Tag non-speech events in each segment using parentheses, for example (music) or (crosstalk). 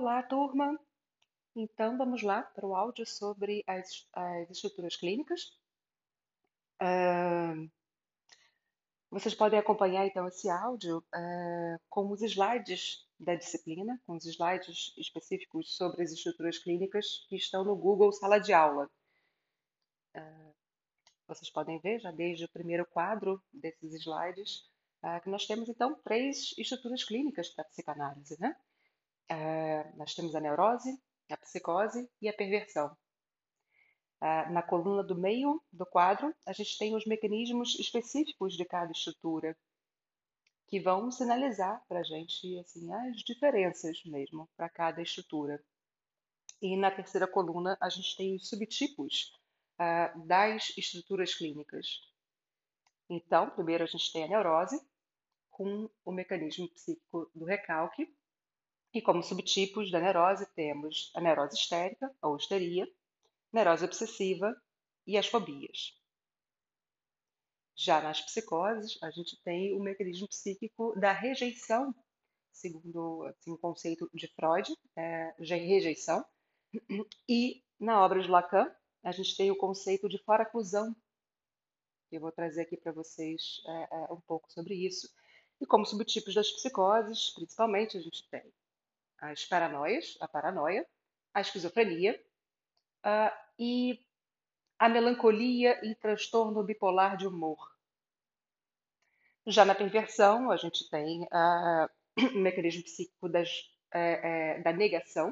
Olá, turma! Então, vamos lá para o áudio sobre as, as estruturas clínicas. Uh, vocês podem acompanhar, então, esse áudio uh, com os slides da disciplina, com os slides específicos sobre as estruturas clínicas que estão no Google Sala de Aula. Uh, vocês podem ver, já desde o primeiro quadro desses slides, que nós temos, então, três estruturas clínicas para a psicanálise, né? Uh, nós temos a neurose, a psicose e a perversão. Uh, na coluna do meio do quadro, a gente tem os mecanismos específicos de cada estrutura, que vão sinalizar para a gente assim, as diferenças mesmo para cada estrutura. E na terceira coluna, a gente tem os subtipos uh, das estruturas clínicas. Então, primeiro a gente tem a neurose, com o mecanismo psíquico do recalque, e como subtipos da neurose temos a neurose histérica, ou histeria, neurose obsessiva e as fobias. Já nas psicoses, a gente tem o mecanismo psíquico da rejeição, segundo assim, o conceito de Freud, é, rejeição. E na obra de Lacan, a gente tem o conceito de foraclusão. Eu vou trazer aqui para vocês é, é, um pouco sobre isso. E como subtipos das psicoses, principalmente, a gente tem as paranoias, a paranoia, a esquizofrenia uh, e a melancolia e transtorno bipolar de humor. Já na perversão, a gente tem uh, o (coughs) mecanismo psíquico das, uh, da negação.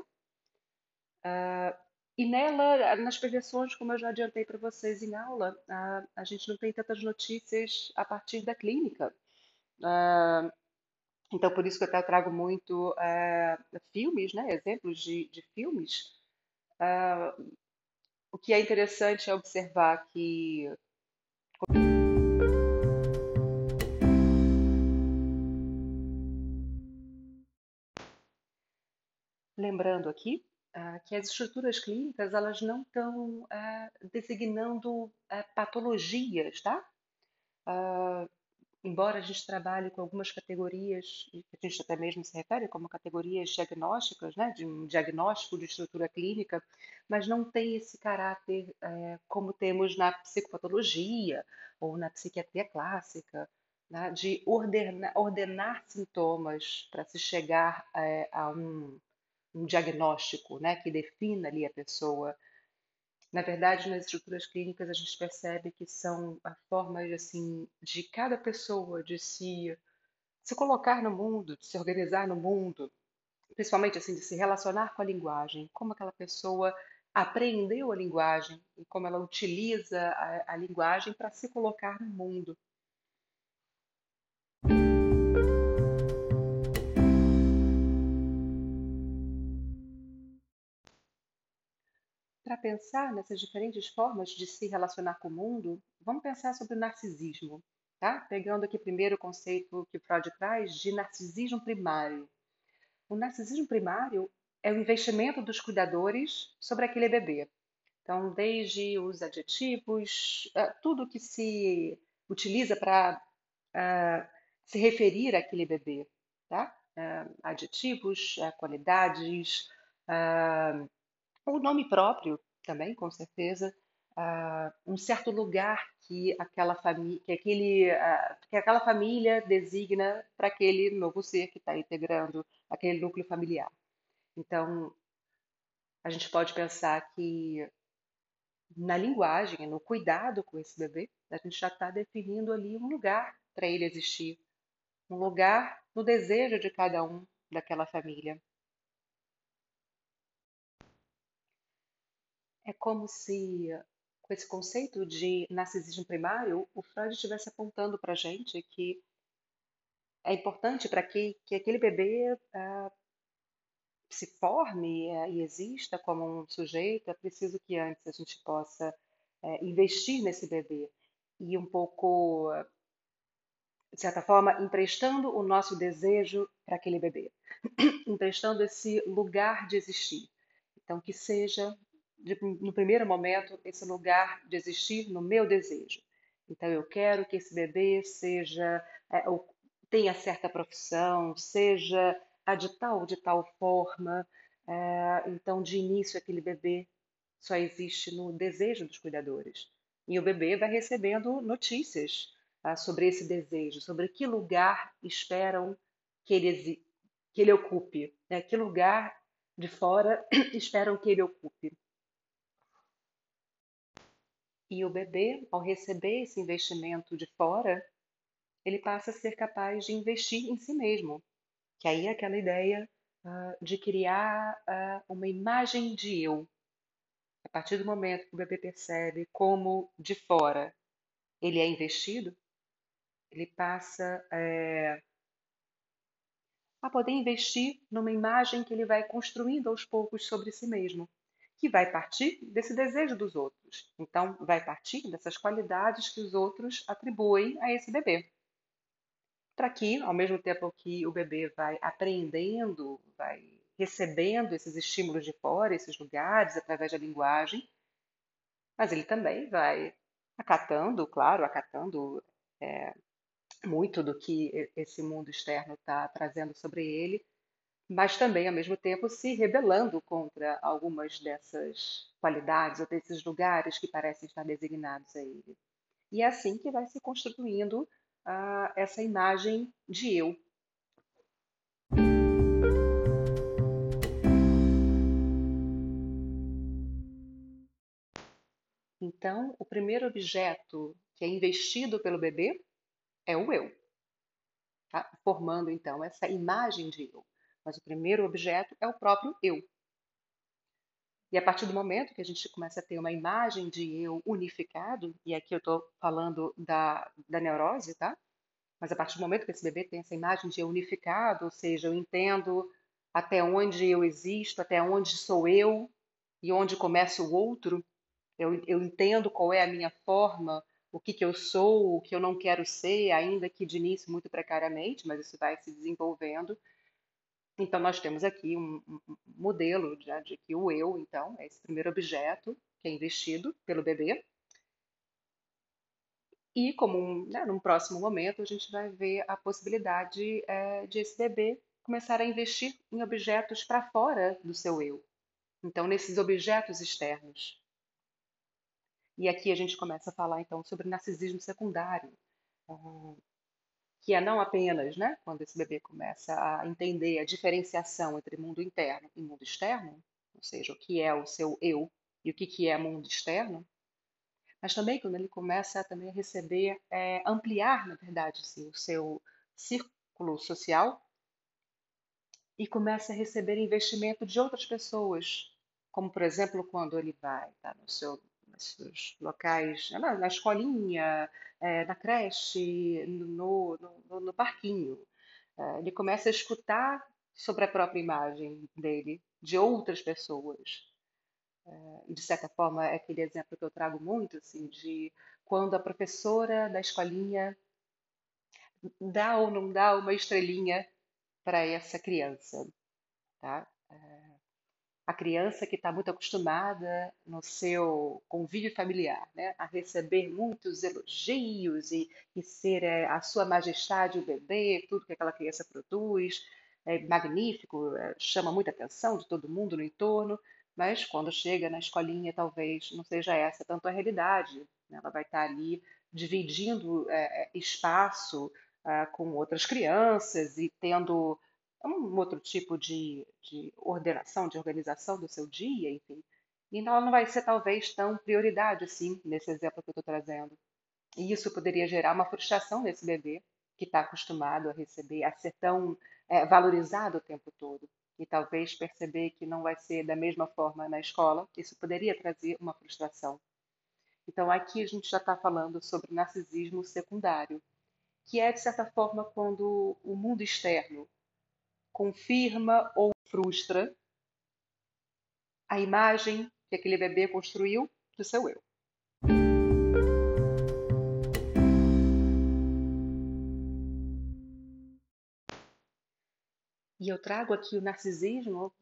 Uh, e nela, nas perversões, como eu já adiantei para vocês em aula, a gente não tem tantas notícias a partir da clínica. Uh, então, por isso que eu até trago muito é, filmes, né, exemplos de, de filmes. Uh, o que é interessante é observar que. Lembrando aqui uh, que as estruturas clínicas elas não estão uh, designando patologias, tá? Embora a gente trabalhe com algumas categorias, e a gente até mesmo se refere como categorias diagnósticas, né, de um diagnóstico de estrutura clínica, mas não tem esse caráter é, como temos na psicopatologia ou na psiquiatria clássica, né, de ordenar, ordenar sintomas para se chegar é, a um, um diagnóstico né, que defina ali a pessoa. Na verdade, nas estruturas clínicas a gente percebe que são formas assim de cada pessoa de se se colocar no mundo, de se organizar no mundo, principalmente assim de se relacionar com a linguagem, como aquela pessoa aprendeu a linguagem e como ela utiliza a, a linguagem para se colocar no mundo. Para pensar nessas diferentes formas de se relacionar com o mundo, vamos pensar sobre o narcisismo, tá? Pegando aqui primeiro o conceito que Freud traz de narcisismo primário. O narcisismo primário é o investimento dos cuidadores sobre aquele bebê. Então, desde os adjetivos, eh, tudo que se utiliza para uh, se referir àquele bebê, tá? Uh, adjetivos, uh, qualidades, o nome próprio também, com certeza, uh, um certo lugar que aquela família, que aquele, uh, que aquela família designa para aquele novo ser que está integrando aquele núcleo familiar. Então, a gente pode pensar que na linguagem, no cuidado com esse bebê, a gente já está definindo ali um lugar para ele existir, um lugar no desejo de cada um daquela família. É como se, com esse conceito de narcisismo primário, o Freud estivesse apontando para a gente que é importante para que, que aquele bebê uh, se forme uh, e exista como um sujeito, é preciso que antes a gente possa uh, investir nesse bebê e um pouco, de certa forma, emprestando o nosso desejo para aquele bebê, (clears throat) emprestando esse lugar de existir. Então, que seja de, no primeiro momento, esse lugar de existir no meu desejo. Então, eu quero que esse bebê seja, é, tenha certa profissão, seja a de tal de tal forma, É, então, de início, aquele bebê só existe no desejo dos cuidadores. E o bebê vai recebendo notícias ah, sobre esse desejo, sobre que lugar esperam que ele, que ele ocupe, né? que lugar de fora (clears throat) esperam que ele ocupe. E o bebê, ao receber esse investimento de fora, ele passa a ser capaz de investir em si mesmo, que aí é aquela ideia uh, de criar uh, uma imagem de eu. A partir do momento que o bebê percebe como de fora ele é investido, ele passa é, a poder investir numa imagem que ele vai construindo aos poucos sobre si mesmo, que vai partir desse desejo dos outros. Então, vai partir dessas qualidades que os outros atribuem a esse bebê. Para que, ao mesmo tempo que o bebê vai aprendendo, vai recebendo esses estímulos de fora, esses lugares, através da linguagem, mas ele também vai acatando, claro, acatando é, muito do que esse mundo externo está trazendo sobre ele, mas também, ao mesmo tempo, se rebelando contra algumas dessas qualidades ou desses lugares que parecem estar designados a ele. E é assim que vai se constituindo uh, essa imagem de eu. Então, o primeiro objeto que é investido pelo bebê é o eu, tá? formando então essa imagem de eu. Mas o primeiro objeto é o próprio eu. E a partir do momento que a gente começa a ter uma imagem de eu unificado, e aqui eu estou falando da, da neurose, tá? Mas a partir do momento que esse bebê tem essa imagem de eu unificado, ou seja, eu entendo até onde eu existo, até onde sou eu e onde começa o outro, eu, eu entendo qual é a minha forma o que, que eu sou, o que eu não quero ser, ainda que de início muito precariamente, mas isso vai se desenvolvendo. Então, nós temos aqui um, modelo de, de que o eu, então, é esse primeiro objeto que é investido pelo bebê. E, como um, né, num próximo momento, a gente vai ver a possibilidade é, de esse bebê começar a investir em objetos para fora do seu eu. Então, nesses objetos externos. E aqui a gente começa a falar então sobre narcisismo secundário, ah, que é não apenas, né, quando esse bebê começa a entender a diferenciação entre mundo interno e mundo externo, ou seja, o que é o seu eu e o que que é mundo externo, mas também quando ele começa a também receber, é, ampliar, na verdade, assim, o seu círculo social e começa a receber investimento de outras pessoas, como por exemplo quando ele vai tá, no seu esses locais, na, na escolinha, é, na creche, no, no, no parquinho. É, ele começa a escutar sobre a própria imagem dele, de outras pessoas. É, de certa forma, é aquele exemplo que eu trago muito, assim, de quando a professora da escolinha dá ou não dá uma estrelinha para essa criança, tá? A criança que está muito acostumada no seu convívio familiar, né, a receber muitos elogios e, e ser é, a sua majestade o bebê, tudo que aquela criança produz, é magnífico, é, chama muita atenção de todo mundo no entorno, mas quando chega na escolinha talvez não seja essa tanto a realidade. Né? Ela vai estar tá ali dividindo é, é espaço é, com outras crianças e tendo um outro tipo de, de ordenação, de organização do seu dia, enfim. E ela não vai ser talvez tão prioridade assim, nesse exemplo que eu estou trazendo. E isso poderia gerar uma frustração nesse bebê que está acostumado a receber, a ser tão é, valorizado o tempo todo. E talvez perceber que não vai ser da mesma forma na escola, isso poderia trazer uma frustração. Então aqui a gente já está falando sobre narcisismo secundário, que é, de certa forma, quando o mundo externo, confirma ou frustra a imagem que aquele bebê construiu do seu eu. E eu trago aqui o narcisismo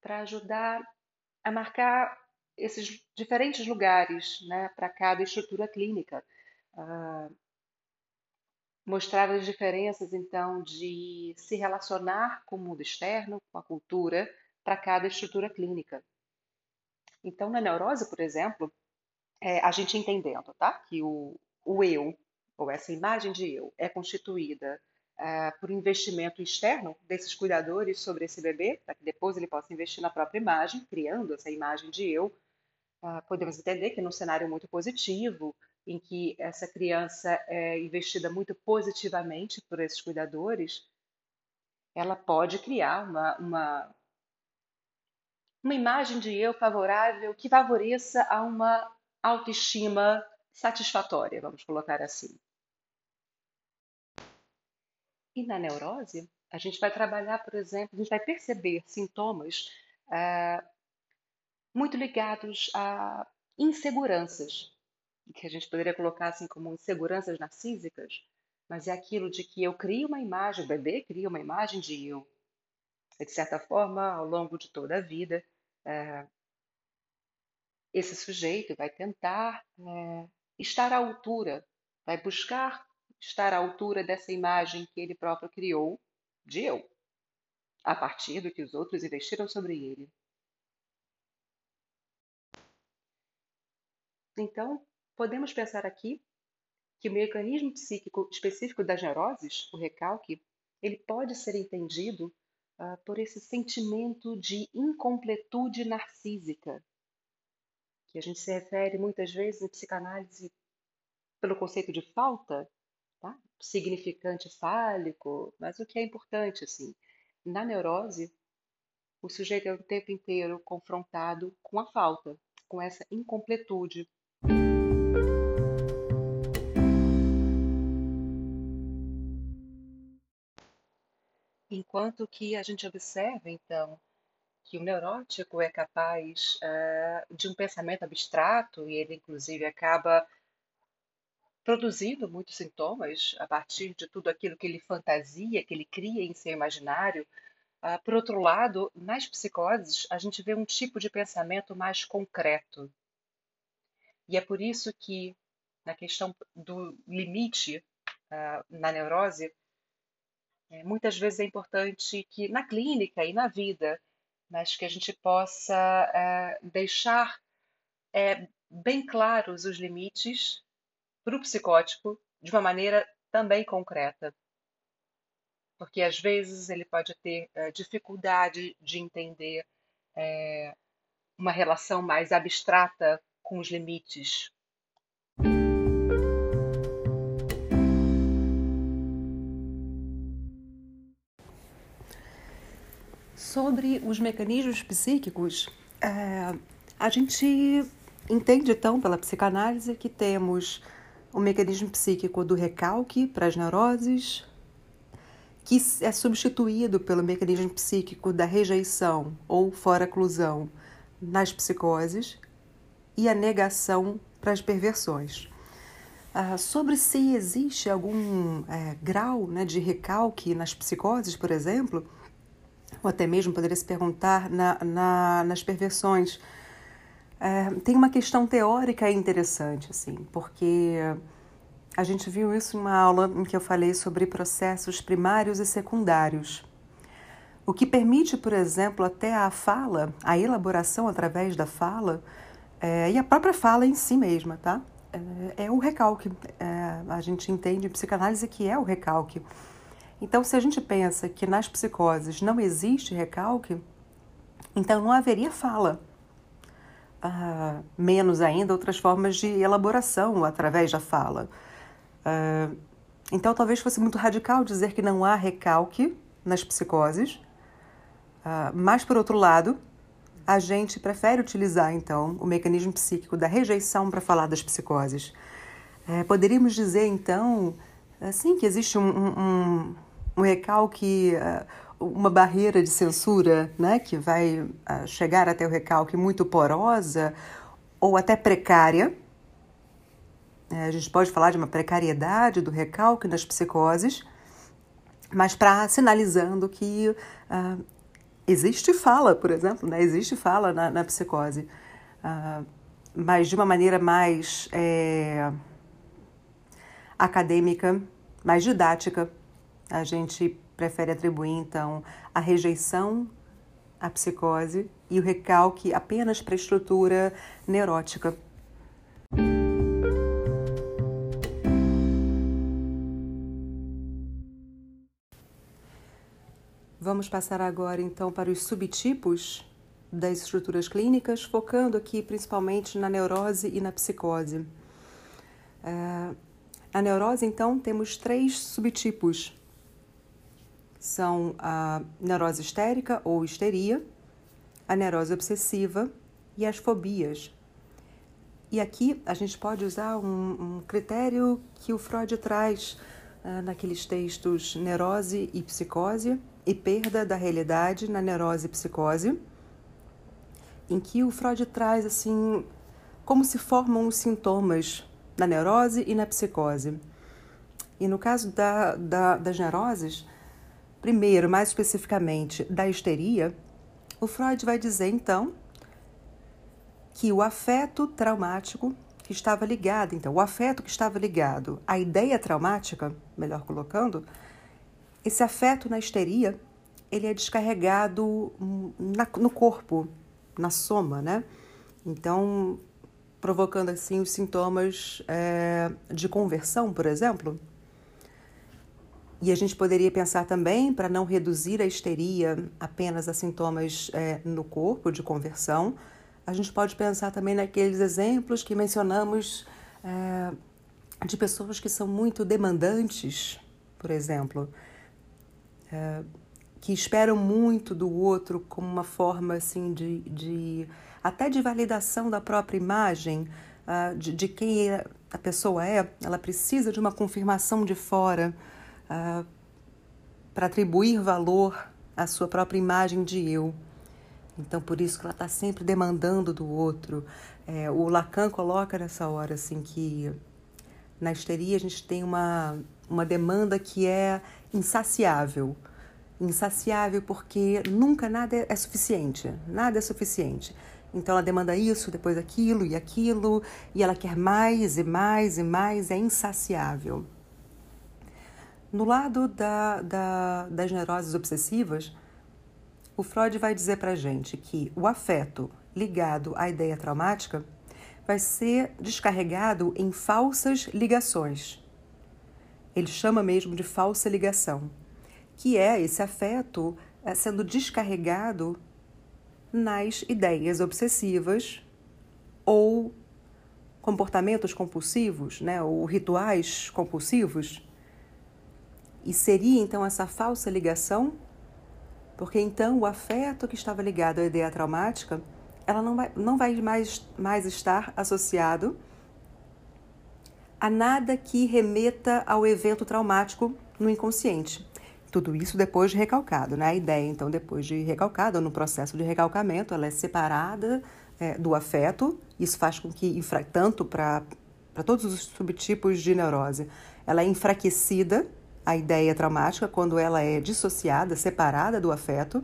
para ajudar a marcar esses diferentes lugares né, para cada estrutura clínica. Uh, mostrar as diferenças, então, de se relacionar com o mundo externo, com a cultura, para cada estrutura clínica. Então, na neurose, por exemplo, é, a gente entendendo tá? que o, o eu, ou essa imagem de eu, é constituída é, por investimento externo desses cuidadores sobre esse bebê, para que depois ele possa investir na própria imagem, criando essa imagem de eu. Uh, podemos entender que num cenário muito positivo, em que essa criança é investida muito positivamente por esses cuidadores, ela pode criar uma, uma, uma imagem de eu favorável que favoreça a uma autoestima satisfatória, vamos colocar assim. E na neurose, a gente vai trabalhar, por exemplo, a gente vai perceber sintomas é, muito ligados a inseguranças, que a gente poderia colocar assim como inseguranças narcísicas, mas é aquilo de que eu crio uma imagem, o bebê cria uma imagem de eu. de certa forma, ao longo de toda a vida, é, esse sujeito vai tentar é, estar à altura, vai buscar estar à altura dessa imagem que ele próprio criou de eu, a partir do que os outros investiram sobre ele. Então, podemos pensar aqui que o mecanismo psíquico específico das neuroses, o recalque, ele pode ser entendido uh, por esse sentimento de incompletude narcísica, que a gente se refere muitas vezes em psicanálise pelo conceito de falta, tá? significante fálico, mas o que é importante, assim, na neurose, o sujeito é o tempo inteiro confrontado com a falta, com essa incompletude. Enquanto que a gente observa, então, que o neurótico é capaz uh, de um pensamento abstrato e ele, inclusive, acaba produzindo muitos sintomas a partir de tudo aquilo que ele fantasia, que ele cria em seu imaginário. Uh, por outro lado, nas psicoses, a gente vê um tipo de pensamento mais concreto. E é por isso que, na questão do limite uh, na neurose, é, muitas vezes é importante que na clínica e na vida, mas que a gente possa é, deixar é, bem claros os limites para o psicótico de uma maneira também concreta. Porque às vezes ele pode ter é, dificuldade de entender é, uma relação mais abstrata com os limites. Sobre os mecanismos psíquicos, é, a gente entende então pela psicanálise que temos o mecanismo psíquico do recalque para as neuroses, que é substituído pelo mecanismo psíquico da rejeição ou fora-clusão nas psicoses e a negação para as perversões. Ah, sobre se existe algum é, grau né, de recalque nas psicoses, por exemplo, ou até mesmo poderia se perguntar na, na, nas perversões. É, tem uma questão teórica interessante, assim, porque a gente viu isso em uma aula em que eu falei sobre processos primários e secundários. O que permite, por exemplo, até a fala, a elaboração através da fala, é, e a própria fala em si mesma, tá? É, é o recalque. É, a gente entende em psicanálise que é o recalque. Então, se a gente pensa que nas psicoses não existe recalque, então não haveria fala. Uh, menos ainda outras formas de elaboração através da fala. Uh, então, talvez fosse muito radical dizer que não há recalque nas psicoses, uh, mas, por outro lado, a gente prefere utilizar, então, o mecanismo psíquico da rejeição para falar das psicoses. É, poderíamos dizer, então, assim, que existe um, um, um recalque, uh, uma barreira de censura, né, que vai uh, chegar até o recalque muito porosa ou até precária. É, a gente pode falar de uma precariedade do recalque nas psicoses, mas para sinalizando que existe fala, por exemplo, né, existe fala na, na psicose, mas de uma maneira mais é, acadêmica, mais didática, a gente prefere atribuir, então, a rejeição à psicose e o recalque apenas para a estrutura neurótica. Vamos passar agora então para os subtipos das estruturas clínicas, focando aqui principalmente na neurose e na psicose. Uh, a neurose, então, temos três subtipos. São a neurose histérica ou histeria, a neurose obsessiva e as fobias. E aqui a gente pode usar um, um critério que o Freud traz uh, naqueles textos Neurose e Psicose e Perda da Realidade na Neurose e Psicose, em que o Freud traz assim como se formam os sintomas na neurose e na psicose. E no caso da, da, das neuroses, primeiro, mais especificamente, da histeria, o Freud vai dizer então que o afeto traumático que estava ligado, então, o afeto que estava ligado à ideia traumática, melhor colocando, esse afeto na histeria, ele é descarregado na, no corpo, na soma, né? Então, provocando assim os sintomas é, de conversão, por exemplo. E a gente poderia pensar também, para não reduzir a histeria apenas a sintomas é, no corpo de conversão, a gente pode pensar também naqueles exemplos que mencionamos é, de pessoas que são muito demandantes, por exemplo, é, que esperam muito do outro como uma forma assim de, de até de validação da própria imagem, uh, de, de, quem a pessoa é, ela precisa de uma confirmação de fora uh, para atribuir valor à sua própria imagem de eu. Então, por isso que ela está sempre demandando do outro. É, o Lacan coloca nessa hora assim que na histeria a gente tem uma, uma demanda que é insaciável. Insaciável porque nunca nada é suficiente. Nada é suficiente. Então ela demanda isso, depois aquilo e aquilo, e ela quer mais e mais e mais, é insaciável. No lado da, da, das neuroses obsessivas, o Freud vai dizer para gente que o afeto ligado à ideia traumática vai ser descarregado em falsas ligações. Ele chama mesmo de falsa ligação, que é esse afeto eh, sendo descarregado nas ideias obsessivas ou comportamentos compulsivos, né, ou rituais compulsivos. E seria então essa falsa ligação porque então o afeto que estava ligado à ideia traumática, ela não vai, não vai mais, mais estar associado a nada que remeta ao evento traumático no inconsciente. Tudo isso depois de recalcado, né? A ideia, então, depois de recalcada, no processo de recalcamento, ela é separada é, do afeto. Isso faz com que, tanto para todos os subtipos de neurose, ela é enfraquecida a ideia traumática quando ela é dissociada, separada do afeto.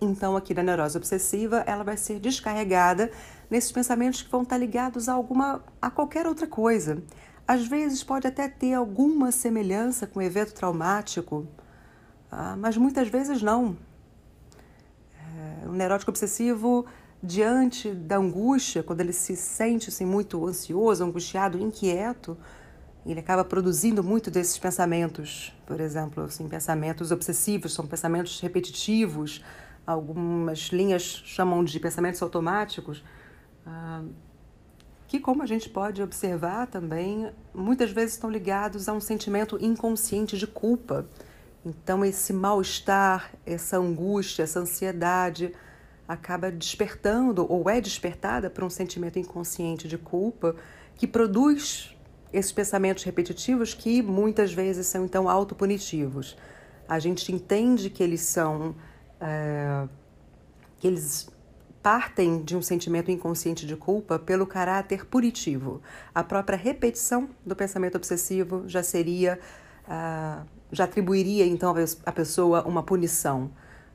Então, aqui na neurose obsessiva, ela vai ser descarregada nesses pensamentos que vão estar ligados a alguma a qualquer outra coisa. Às vezes pode até ter alguma semelhança com o evento traumático, ah, mas muitas vezes não. É, o neurótico obsessivo, diante da angústia, quando ele se sente assim, muito ansioso, angustiado, inquieto, ele acaba produzindo muito desses pensamentos, por exemplo, assim, pensamentos obsessivos, são pensamentos repetitivos, algumas linhas chamam de pensamentos automáticos, ah, que, como a gente pode observar também, muitas vezes estão ligados a um sentimento inconsciente de culpa. Então, esse mal-estar, essa angústia, essa ansiedade acaba despertando ou é despertada por um sentimento inconsciente de culpa que produz esses pensamentos repetitivos que muitas vezes são então autopunitivos. A gente entende que eles são é, que eles partem de um sentimento inconsciente de culpa pelo caráter punitivo. A própria repetição do pensamento obsessivo já seria uh, já atribuiria então à pessoa uma punição,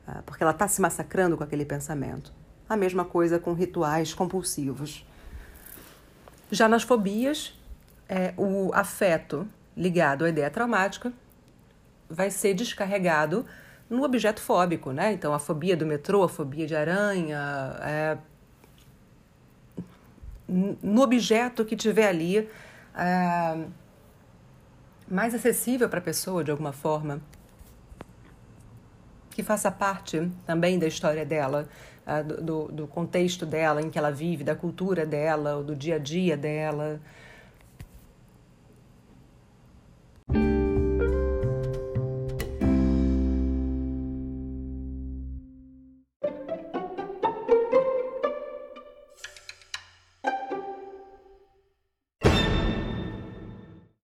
uh, porque ela está se massacrando com aquele pensamento. A mesma coisa com rituais compulsivos. Já nas fobias, é, o afeto ligado à ideia traumática vai ser descarregado no objeto fóbico, né? Então, a fobia do metrô, a fobia de aranha, é, no objeto que tiver ali é, mais acessível para a pessoa de alguma forma, que faça parte também da história dela, é, do, do contexto dela em que ela vive, da cultura dela, do dia a dia dela.